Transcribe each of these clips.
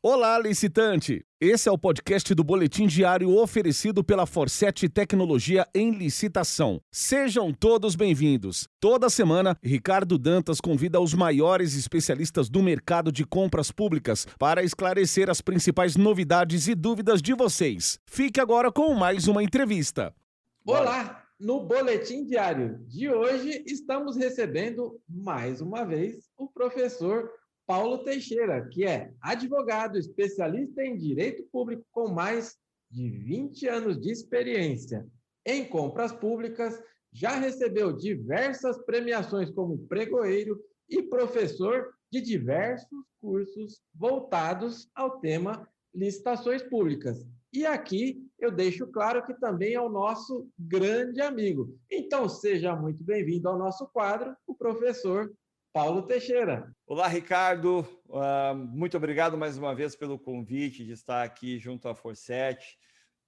Olá, licitante! Esse é o podcast do Boletim Diário oferecido pela Forset Tecnologia em Licitação. Sejam todos bem-vindos. Toda semana, Ricardo Dantas convida os maiores especialistas do mercado de compras públicas para esclarecer as principais novidades e dúvidas de vocês. Fique agora com mais uma entrevista. Olá! No Boletim Diário de hoje, estamos recebendo mais uma vez o professor Paulo Teixeira, que é advogado, especialista em direito público com mais de 20 anos de experiência em compras públicas, já recebeu diversas premiações como pregoeiro e professor de diversos cursos voltados ao tema licitações públicas. E aqui eu deixo claro que também é o nosso grande amigo. Então, seja muito bem-vindo ao nosso quadro, o professor Paulo Teixeira. Olá, Ricardo. Uh, muito obrigado mais uma vez pelo convite de estar aqui junto à Forset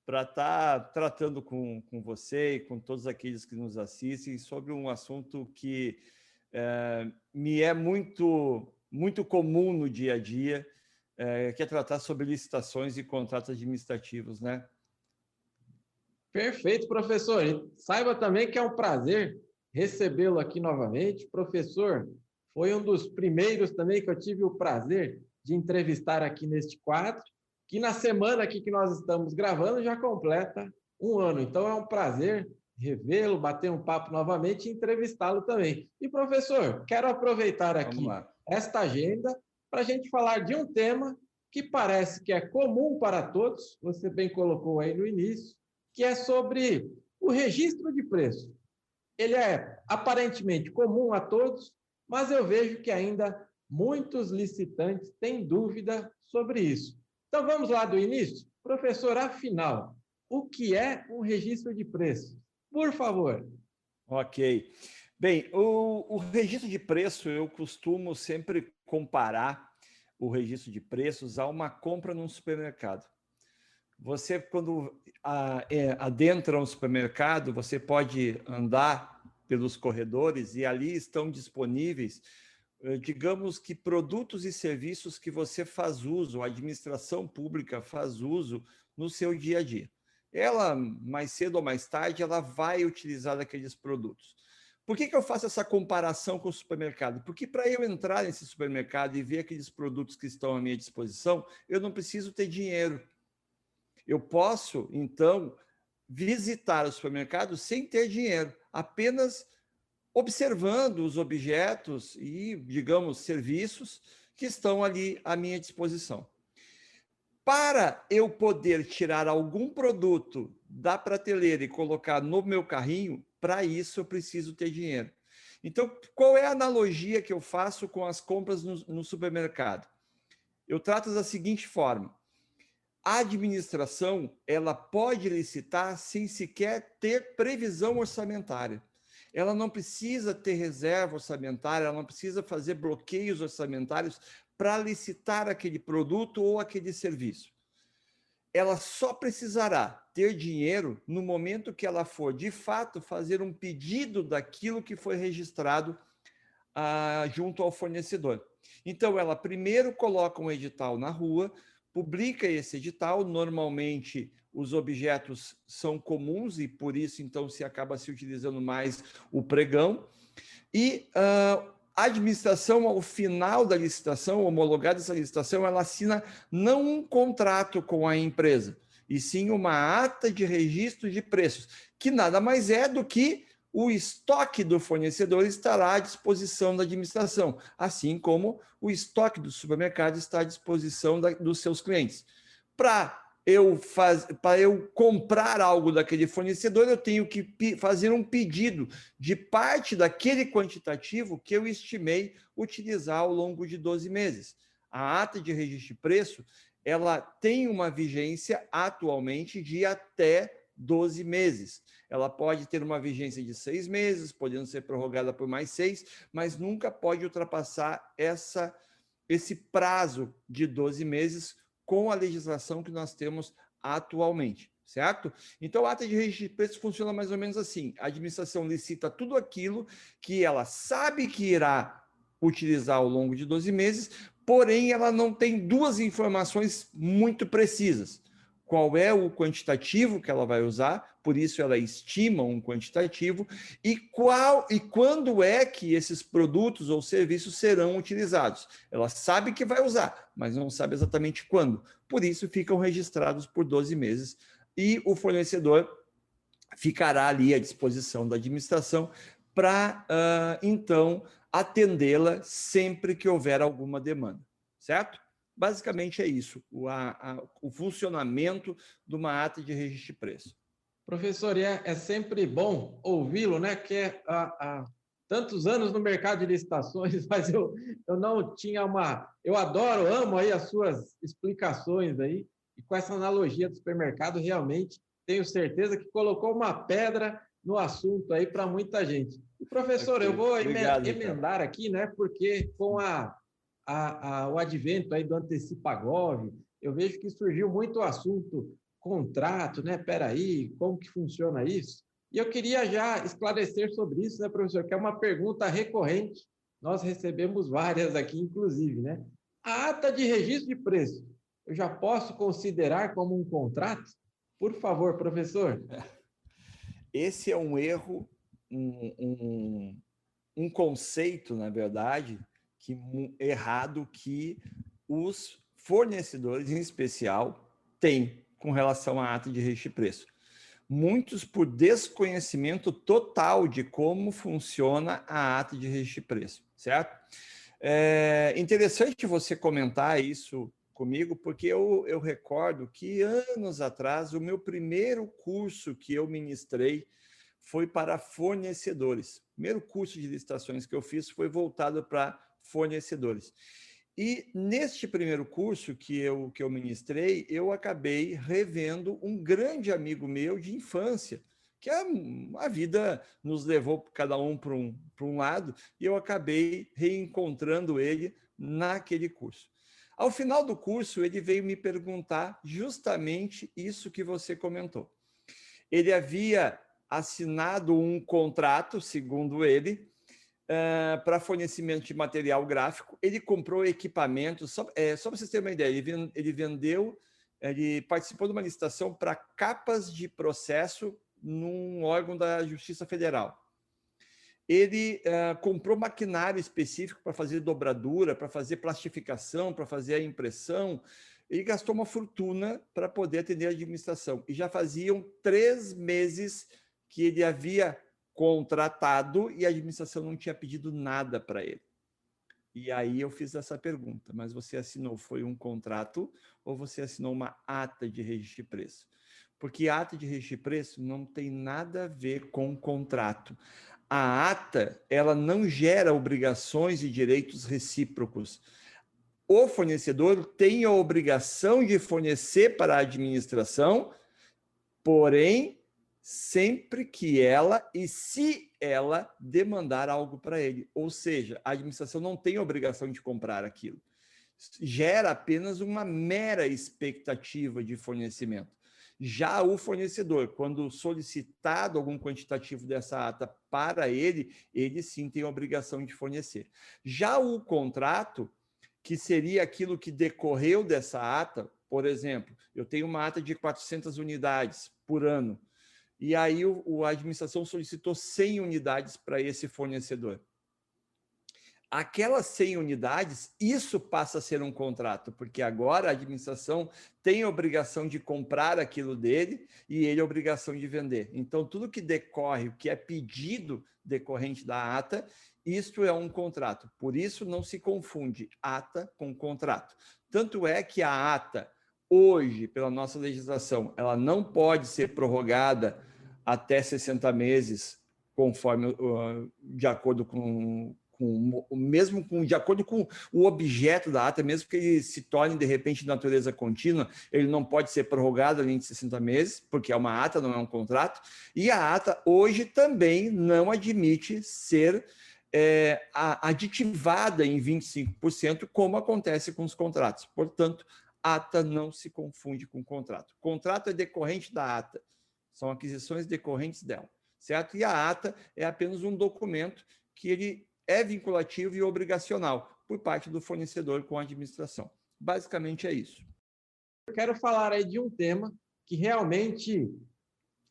para estar tratando com, com você e com todos aqueles que nos assistem sobre um assunto que uh, me é muito, muito comum no dia a dia, uh, que é tratar sobre licitações e contratos administrativos, né? Perfeito, professor. E saiba também que é um prazer recebê-lo aqui novamente. Professor, foi um dos primeiros também que eu tive o prazer de entrevistar aqui neste quadro, que na semana aqui que nós estamos gravando já completa um ano. Então é um prazer revê-lo, bater um papo novamente e entrevistá-lo também. E professor, quero aproveitar aqui esta agenda para a gente falar de um tema que parece que é comum para todos, você bem colocou aí no início, que é sobre o registro de preço. Ele é aparentemente comum a todos, mas eu vejo que ainda muitos licitantes têm dúvida sobre isso. Então vamos lá do início? Professor, afinal, o que é um registro de preço? Por favor. Ok. Bem, o, o registro de preço eu costumo sempre comparar o registro de preços a uma compra num supermercado. Você, quando a, é, adentra um supermercado, você pode andar pelos corredores e ali estão disponíveis, eh, digamos que produtos e serviços que você faz uso, a administração pública faz uso no seu dia a dia. Ela, mais cedo ou mais tarde, ela vai utilizar aqueles produtos. Por que, que eu faço essa comparação com o supermercado? Porque para eu entrar nesse supermercado e ver aqueles produtos que estão à minha disposição, eu não preciso ter dinheiro. Eu posso, então, visitar o supermercado sem ter dinheiro apenas observando os objetos e, digamos, serviços que estão ali à minha disposição. Para eu poder tirar algum produto da prateleira e colocar no meu carrinho, para isso eu preciso ter dinheiro. Então, qual é a analogia que eu faço com as compras no, no supermercado? Eu trato da seguinte forma: a administração ela pode licitar sem sequer ter previsão orçamentária. Ela não precisa ter reserva orçamentária, ela não precisa fazer bloqueios orçamentários para licitar aquele produto ou aquele serviço. Ela só precisará ter dinheiro no momento que ela for, de fato, fazer um pedido daquilo que foi registrado ah, junto ao fornecedor. Então, ela primeiro coloca um edital na rua, publica esse edital. Normalmente, os objetos são comuns e por isso, então, se acaba se utilizando mais o pregão. E uh, a administração, ao final da licitação, homologada essa licitação, ela assina não um contrato com a empresa, e sim uma ata de registro de preços, que nada mais é do que o estoque do fornecedor estará à disposição da administração, assim como o estoque do supermercado está à disposição da, dos seus clientes. Para eu, eu comprar algo daquele fornecedor, eu tenho que fazer um pedido de parte daquele quantitativo que eu estimei utilizar ao longo de 12 meses. A ata de registro de preço ela tem uma vigência atualmente de até 12 meses. Ela pode ter uma vigência de seis meses, podendo ser prorrogada por mais seis, mas nunca pode ultrapassar essa, esse prazo de 12 meses com a legislação que nós temos atualmente, certo? Então, a ata de registro de preços funciona mais ou menos assim: a administração licita tudo aquilo que ela sabe que irá utilizar ao longo de 12 meses, porém ela não tem duas informações muito precisas. Qual é o quantitativo que ela vai usar, por isso ela estima um quantitativo, e qual e quando é que esses produtos ou serviços serão utilizados. Ela sabe que vai usar, mas não sabe exatamente quando. Por isso ficam registrados por 12 meses e o fornecedor ficará ali à disposição da administração para uh, então atendê-la sempre que houver alguma demanda, certo? Basicamente é isso, o, a, a, o funcionamento de uma ata de registro de preço. Professor, é, é sempre bom ouvi-lo, né? Que é há, tantos anos no mercado de licitações, mas eu, eu não tinha uma. Eu adoro, amo aí as suas explicações aí, e com essa analogia do supermercado, realmente tenho certeza que colocou uma pedra no assunto aí para muita gente. E, professor, okay. eu vou Obrigado, emendar então. aqui, né? Porque com a, a, a, o advento aí do Antecipagov, eu vejo que surgiu muito o assunto contrato, né? Peraí, como que funciona isso? E eu queria já esclarecer sobre isso, né, professor? Que é uma pergunta recorrente. Nós recebemos várias aqui, inclusive, né? A ata de registro de preço, eu já posso considerar como um contrato? Por favor, professor. Esse é um erro, um, um, um conceito, na verdade, que errado que os fornecedores, em especial, têm com relação à ata de registro de preço. Muitos por desconhecimento total de como funciona a ata de registro de preço, certo? É interessante você comentar isso comigo, porque eu, eu recordo que anos atrás, o meu primeiro curso que eu ministrei foi para fornecedores. O primeiro curso de licitações que eu fiz foi voltado para fornecedores. E neste primeiro curso que eu, que eu ministrei, eu acabei revendo um grande amigo meu de infância, que a, a vida nos levou cada um para um, um lado, e eu acabei reencontrando ele naquele curso. Ao final do curso, ele veio me perguntar justamente isso que você comentou. Ele havia assinado um contrato, segundo ele, uh, para fornecimento de material gráfico. Ele comprou equipamento, só, é, só para vocês terem uma ideia, ele, ele vendeu, ele participou de uma licitação para capas de processo num órgão da Justiça Federal ele uh, comprou maquinário específico para fazer dobradura, para fazer plastificação, para fazer a impressão. Ele gastou uma fortuna para poder atender a administração. E já faziam três meses que ele havia contratado e a administração não tinha pedido nada para ele. E aí eu fiz essa pergunta: mas você assinou foi um contrato ou você assinou uma ata de registro de preço? Porque ata de registro de preço não tem nada a ver com contrato a ata ela não gera obrigações e direitos recíprocos. O fornecedor tem a obrigação de fornecer para a administração, porém, sempre que ela e se ela demandar algo para ele. Ou seja, a administração não tem obrigação de comprar aquilo. Gera apenas uma mera expectativa de fornecimento. Já o fornecedor, quando solicitado algum quantitativo dessa ata para ele, ele sim tem obrigação de fornecer. Já o contrato, que seria aquilo que decorreu dessa ata, por exemplo, eu tenho uma ata de 400 unidades por ano, e aí o, o a administração solicitou 100 unidades para esse fornecedor aquelas 100 unidades, isso passa a ser um contrato, porque agora a administração tem a obrigação de comprar aquilo dele e ele a obrigação de vender. Então, tudo que decorre, o que é pedido decorrente da ata, isto é um contrato. Por isso, não se confunde ata com contrato. Tanto é que a ata, hoje, pela nossa legislação, ela não pode ser prorrogada até 60 meses, conforme de acordo com, com, mesmo com, de acordo com o objeto da ata, mesmo que ele se torne de repente de natureza contínua, ele não pode ser prorrogado além de 60 meses, porque é uma ata, não é um contrato, e a ata hoje também não admite ser é, aditivada em 25%, como acontece com os contratos. Portanto, ata não se confunde com contrato. Contrato é decorrente da ata, são aquisições decorrentes dela, certo? E a ata é apenas um documento que ele é vinculativo e obrigacional. por parte do fornecedor com a administração. Basicamente é isso. Eu quero falar aí de um tema que realmente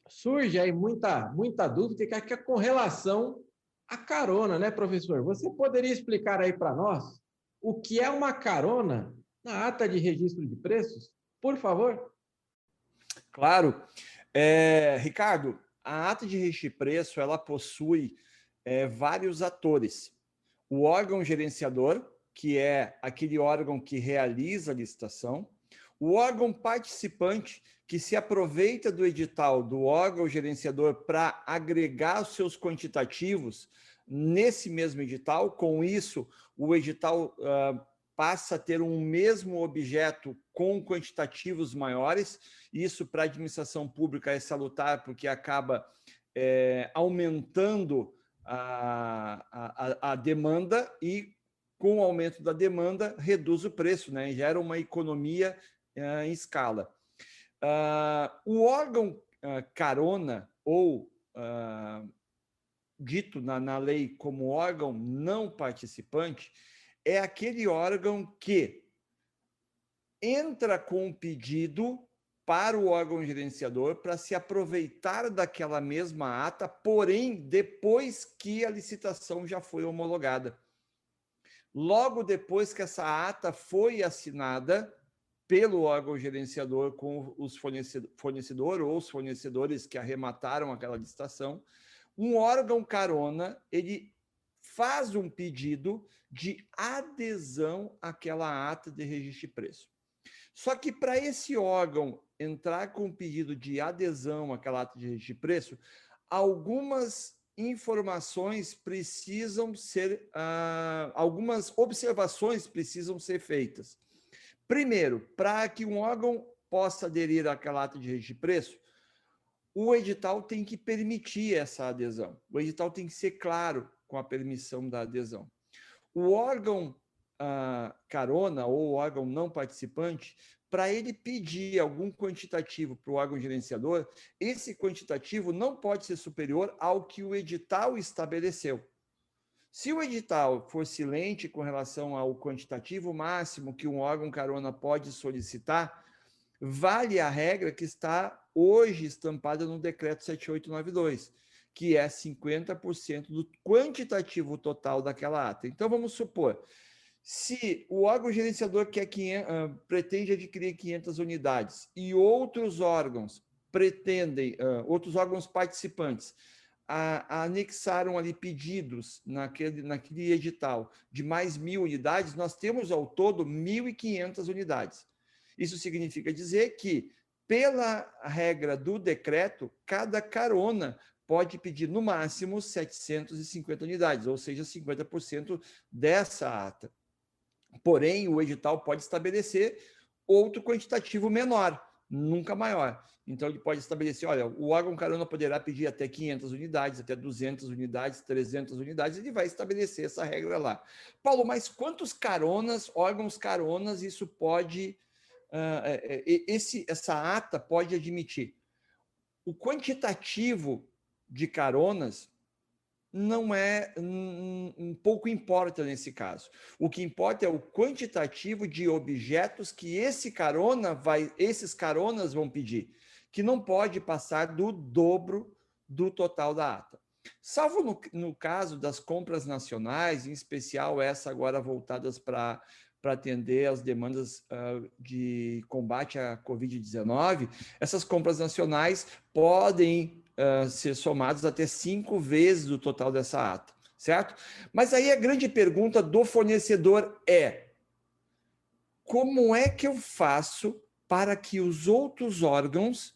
surge aí muita, muita dúvida, que é com relação à carona, né, professor? Você poderia explicar aí para nós o que é uma carona na ata de registro de preços, por favor? Claro. É, Ricardo, a ata de registro preço ela possui é, vários atores. O órgão gerenciador, que é aquele órgão que realiza a licitação, o órgão participante, que se aproveita do edital do órgão gerenciador para agregar os seus quantitativos nesse mesmo edital. Com isso, o edital uh, passa a ter um mesmo objeto com quantitativos maiores. Isso, para a administração pública, é salutar, porque acaba é, aumentando a, a, a demanda e, com o aumento da demanda, reduz o preço, né? gera uma economia uh, em escala. Uh, o órgão uh, carona, ou dito na, na lei como órgão não participante, é aquele órgão que entra com um pedido para o órgão gerenciador para se aproveitar daquela mesma ata, porém depois que a licitação já foi homologada. Logo depois que essa ata foi assinada, pelo órgão gerenciador com os fornecedor, fornecedor ou os fornecedores que arremataram aquela licitação, um órgão carona ele faz um pedido de adesão àquela ata de registro de preço. Só que para esse órgão entrar com um pedido de adesão àquela ata de registro de preço, algumas informações precisam ser, uh, algumas observações precisam ser feitas. Primeiro, para que um órgão possa aderir àquela ata de registro de preço, o edital tem que permitir essa adesão. O edital tem que ser claro com a permissão da adesão. O órgão ah, carona ou órgão não participante, para ele pedir algum quantitativo para o órgão gerenciador, esse quantitativo não pode ser superior ao que o edital estabeleceu. Se o edital for silente com relação ao quantitativo máximo que um órgão carona pode solicitar, vale a regra que está hoje estampada no decreto 7892, que é 50% do quantitativo total daquela ata. Então vamos supor, se o órgão gerenciador quer 500, uh, pretende adquirir 500 unidades e outros órgãos pretendem, uh, outros órgãos participantes a, a anexaram ali pedidos naquele, naquele edital de mais mil unidades, nós temos ao todo 1.500 unidades. Isso significa dizer que, pela regra do decreto, cada carona pode pedir no máximo 750 unidades, ou seja, 50% dessa ata. Porém, o edital pode estabelecer outro quantitativo menor, nunca maior. Então, ele pode estabelecer, olha, o órgão carona poderá pedir até 500 unidades, até 200 unidades, 300 unidades, ele vai estabelecer essa regra lá. Paulo, mas quantos caronas, órgãos caronas, isso pode, uh, esse, essa ata pode admitir? O quantitativo de caronas não é um, pouco importa nesse caso. O que importa é o quantitativo de objetos que esse carona vai, esses caronas vão pedir, que não pode passar do dobro do total da ata. Salvo no, no caso das compras nacionais, em especial essa agora voltadas para para atender as demandas uh, de combate à Covid-19, essas compras nacionais podem uh, ser somados até cinco vezes o total dessa ata, certo? Mas aí a grande pergunta do fornecedor é: como é que eu faço para que os outros órgãos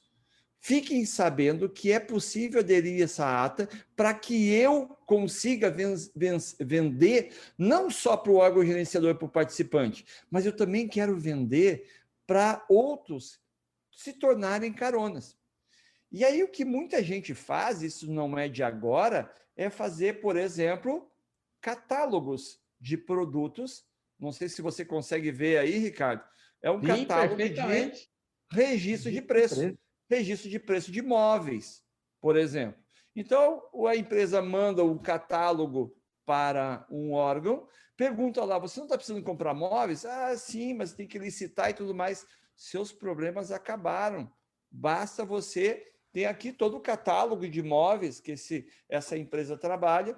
fiquem sabendo que é possível aderir essa ata para que eu consiga ven ven vender não só para o órgão gerenciador para o participante, mas eu também quero vender para outros se tornarem caronas. E aí o que muita gente faz, isso não é de agora, é fazer, por exemplo, catálogos de produtos. Não sei se você consegue ver aí, Ricardo. É um Sim, catálogo de registro de preço. Registro de preço de imóveis, por exemplo. Então, a empresa manda o catálogo para um órgão, pergunta lá: você não está precisando comprar móveis? Ah, sim, mas tem que licitar e tudo mais. Seus problemas acabaram. Basta você ter aqui todo o catálogo de móveis que esse, essa empresa trabalha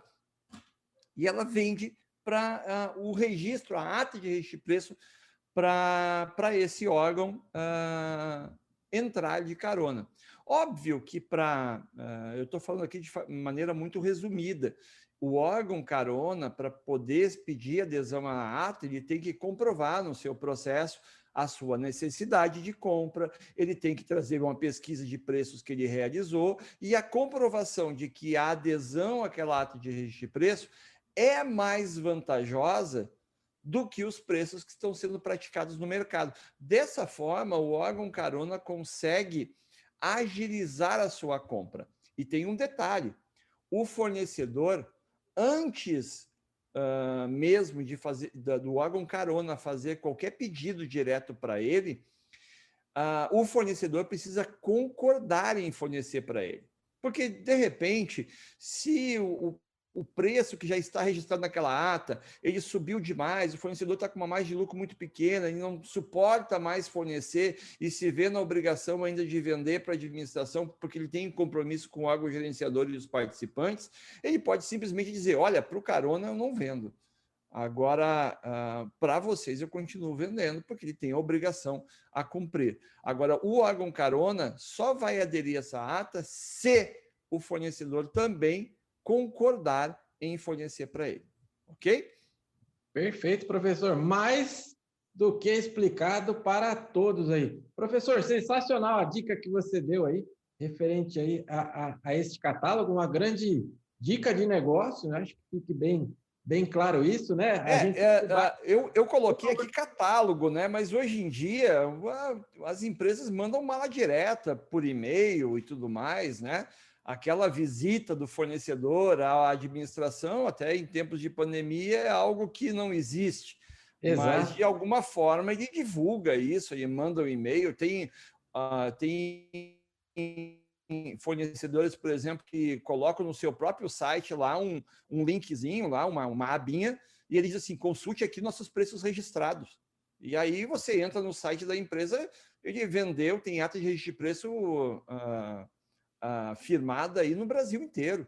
e ela vende para uh, o registro, a ata de registro de preço para esse órgão uh, entrar de carona. Óbvio que para. Uh, eu estou falando aqui de maneira muito resumida. O órgão carona, para poder pedir adesão à ata, ele tem que comprovar no seu processo a sua necessidade de compra, ele tem que trazer uma pesquisa de preços que ele realizou e a comprovação de que a adesão àquela ata de registro de preço é mais vantajosa do que os preços que estão sendo praticados no mercado. Dessa forma, o órgão carona consegue agilizar a sua compra. E tem um detalhe: o fornecedor, antes uh, mesmo de fazer do órgão carona fazer qualquer pedido direto para ele, uh, o fornecedor precisa concordar em fornecer para ele. Porque, de repente, se o, o preço que já está registrado naquela ata, ele subiu demais, o fornecedor está com uma margem de lucro muito pequena, e não suporta mais fornecer e se vê na obrigação ainda de vender para a administração, porque ele tem compromisso com o órgão gerenciador e os participantes, ele pode simplesmente dizer, olha, para o carona eu não vendo. Agora, uh, para vocês eu continuo vendendo, porque ele tem a obrigação a cumprir. Agora, o órgão carona só vai aderir a essa ata se o fornecedor também concordar em fornecer para ele. Ok? Perfeito, professor. Mais do que explicado para todos aí. Professor, sensacional a dica que você deu aí, referente aí a, a, a este catálogo, uma grande dica de negócio, né? acho que fique bem, bem claro isso, né? É, gente... é, eu, eu coloquei aqui catálogo, né? Mas hoje em dia as empresas mandam mala direta por e-mail e tudo mais, né? Aquela visita do fornecedor à administração, até em tempos de pandemia, é algo que não existe. Exato. Mas, de alguma forma, ele divulga isso, ele manda um e-mail. Tem, uh, tem fornecedores, por exemplo, que colocam no seu próprio site lá um, um linkzinho, lá uma, uma abinha, e ele diz assim: consulte aqui nossos preços registrados. E aí você entra no site da empresa, ele vendeu, tem ata de registro de preço uh, firmada aí no Brasil inteiro.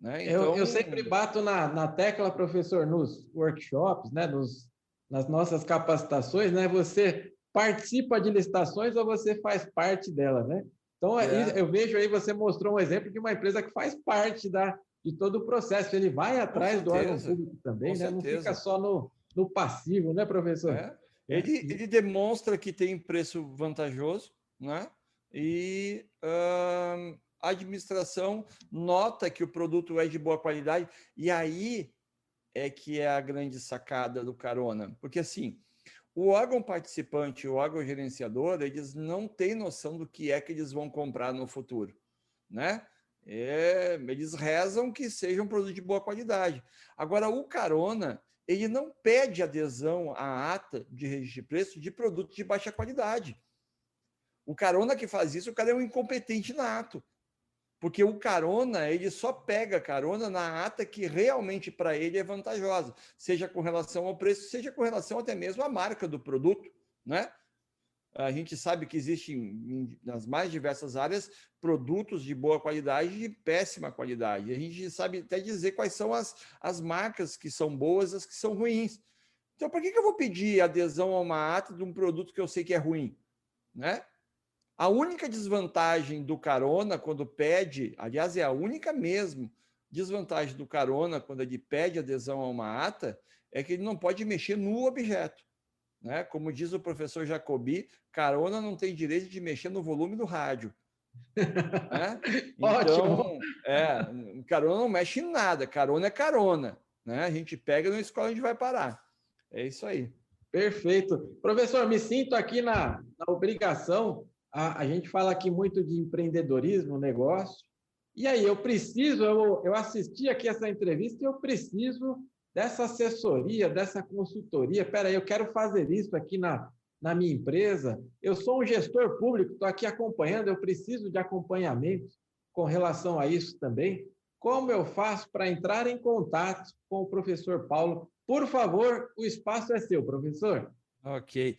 Né? Então... Eu, eu sempre bato na, na tecla, professor, nos workshops, né? Nos, nas nossas capacitações, né? Você participa de licitações ou você faz parte delas, né? Então, é. eu vejo aí, você mostrou um exemplo de uma empresa que faz parte da, de todo o processo. Ele vai atrás do órgão público também, né? Não fica só no, no passivo, né, professor? É. Ele, ele demonstra que tem preço vantajoso, né? E uh, a administração nota que o produto é de boa qualidade, e aí é que é a grande sacada do carona. Porque assim, o órgão participante, o órgão gerenciador, eles não têm noção do que é que eles vão comprar no futuro, né? É, eles rezam que seja um produto de boa qualidade. Agora, o carona, ele não pede adesão à ata de registro de preço de produto de baixa qualidade. O carona que faz isso, o cara é um incompetente nato. Porque o carona, ele só pega carona na ata que realmente para ele é vantajosa, seja com relação ao preço, seja com relação até mesmo à marca do produto, né? A gente sabe que existem nas mais diversas áreas produtos de boa qualidade e de péssima qualidade. A gente sabe até dizer quais são as, as marcas que são boas as que são ruins. Então, por que, que eu vou pedir adesão a uma ata de um produto que eu sei que é ruim? Né? A única desvantagem do carona quando pede, aliás, é a única mesmo desvantagem do carona quando ele pede adesão a uma ata, é que ele não pode mexer no objeto. Né? Como diz o professor Jacobi, carona não tem direito de mexer no volume do rádio. né? Então, é, carona não mexe em nada, carona é carona. Né? A gente pega na escola, a gente vai parar. É isso aí. Perfeito. Professor, me sinto aqui na, na obrigação a, a gente fala aqui muito de empreendedorismo, negócio. E aí, eu preciso, eu, eu assisti aqui essa entrevista e eu preciso dessa assessoria, dessa consultoria. Espera aí, eu quero fazer isso aqui na, na minha empresa. Eu sou um gestor público, estou aqui acompanhando, eu preciso de acompanhamento com relação a isso também. como eu faço para entrar em contato com o professor Paulo? Por favor, o espaço é seu, professor. Ok.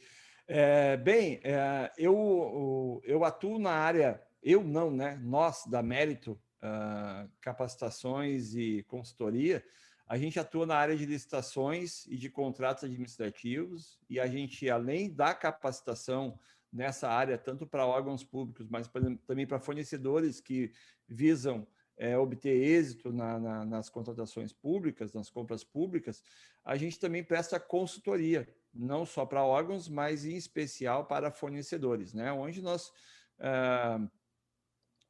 É, bem, é, eu, eu atuo na área, eu não, né? Nós, da Mérito, uh, Capacitações e Consultoria, a gente atua na área de licitações e de contratos administrativos, e a gente, além da capacitação nessa área, tanto para órgãos públicos, mas também para fornecedores que visam é, obter êxito na, na, nas contratações públicas, nas compras públicas, a gente também presta consultoria, não só para órgãos, mas em especial para fornecedores, né? onde nós ah,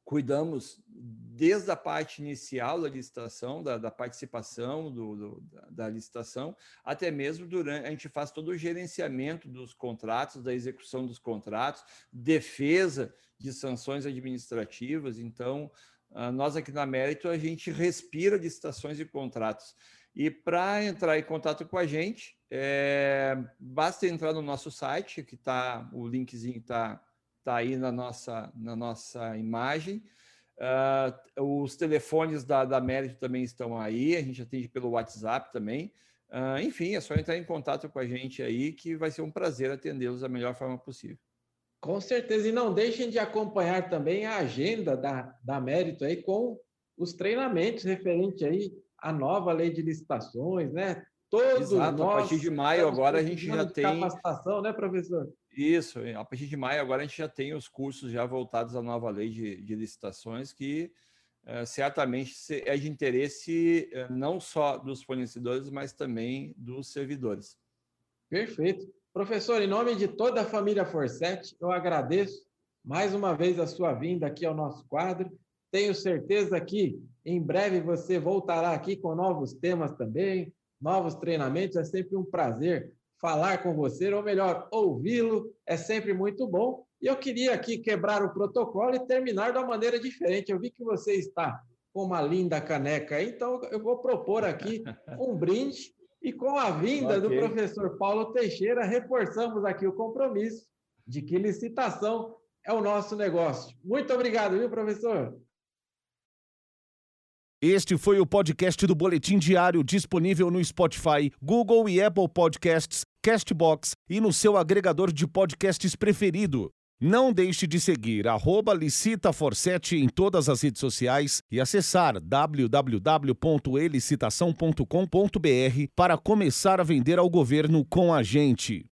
cuidamos desde a parte inicial da licitação, da, da participação do, do, da, da, licitação, até mesmo durante a gente faz todo o gerenciamento dos contratos, da execução dos contratos, defesa de sanções administrativas. Então, ah, nós aqui na Mérito a gente respira licitações e contratos. E para entrar em contato com a gente, é, basta entrar no nosso site, que está o linkzinho está está aí na nossa, na nossa imagem. Uh, os telefones da, da Mérito também estão aí, a gente atende pelo WhatsApp também. Uh, enfim, é só entrar em contato com a gente aí, que vai ser um prazer atendê-los da melhor forma possível. Com certeza, e não deixem de acompanhar também a agenda da, da Mérito aí com os treinamentos referentes aí à nova lei de licitações, né? Todos Exato, nós, a partir de maio agora a gente já tem capacitação, né, professor? Isso, a partir de maio agora a gente já tem os cursos já voltados à nova lei de, de licitações que uh, certamente é de interesse uh, não só dos fornecedores, mas também dos servidores. Perfeito. Professor, em nome de toda a família Forset, eu agradeço mais uma vez a sua vinda aqui ao nosso quadro. Tenho certeza que em breve você voltará aqui com novos temas também, novos treinamentos. É sempre um prazer falar com você, ou melhor, ouvi-lo, é sempre muito bom. E eu queria aqui quebrar o protocolo e terminar de uma maneira diferente. Eu vi que você está com uma linda caneca aí, então eu vou propor aqui um brinde. E com a vinda okay. do professor Paulo Teixeira, reforçamos aqui o compromisso de que licitação é o nosso negócio. Muito obrigado, viu, professor? Este foi o podcast do Boletim Diário disponível no Spotify, Google e Apple Podcasts, Castbox e no seu agregador de podcasts preferido. Não deixe de seguir licitaforsete em todas as redes sociais e acessar www.elicitação.com.br para começar a vender ao governo com a gente.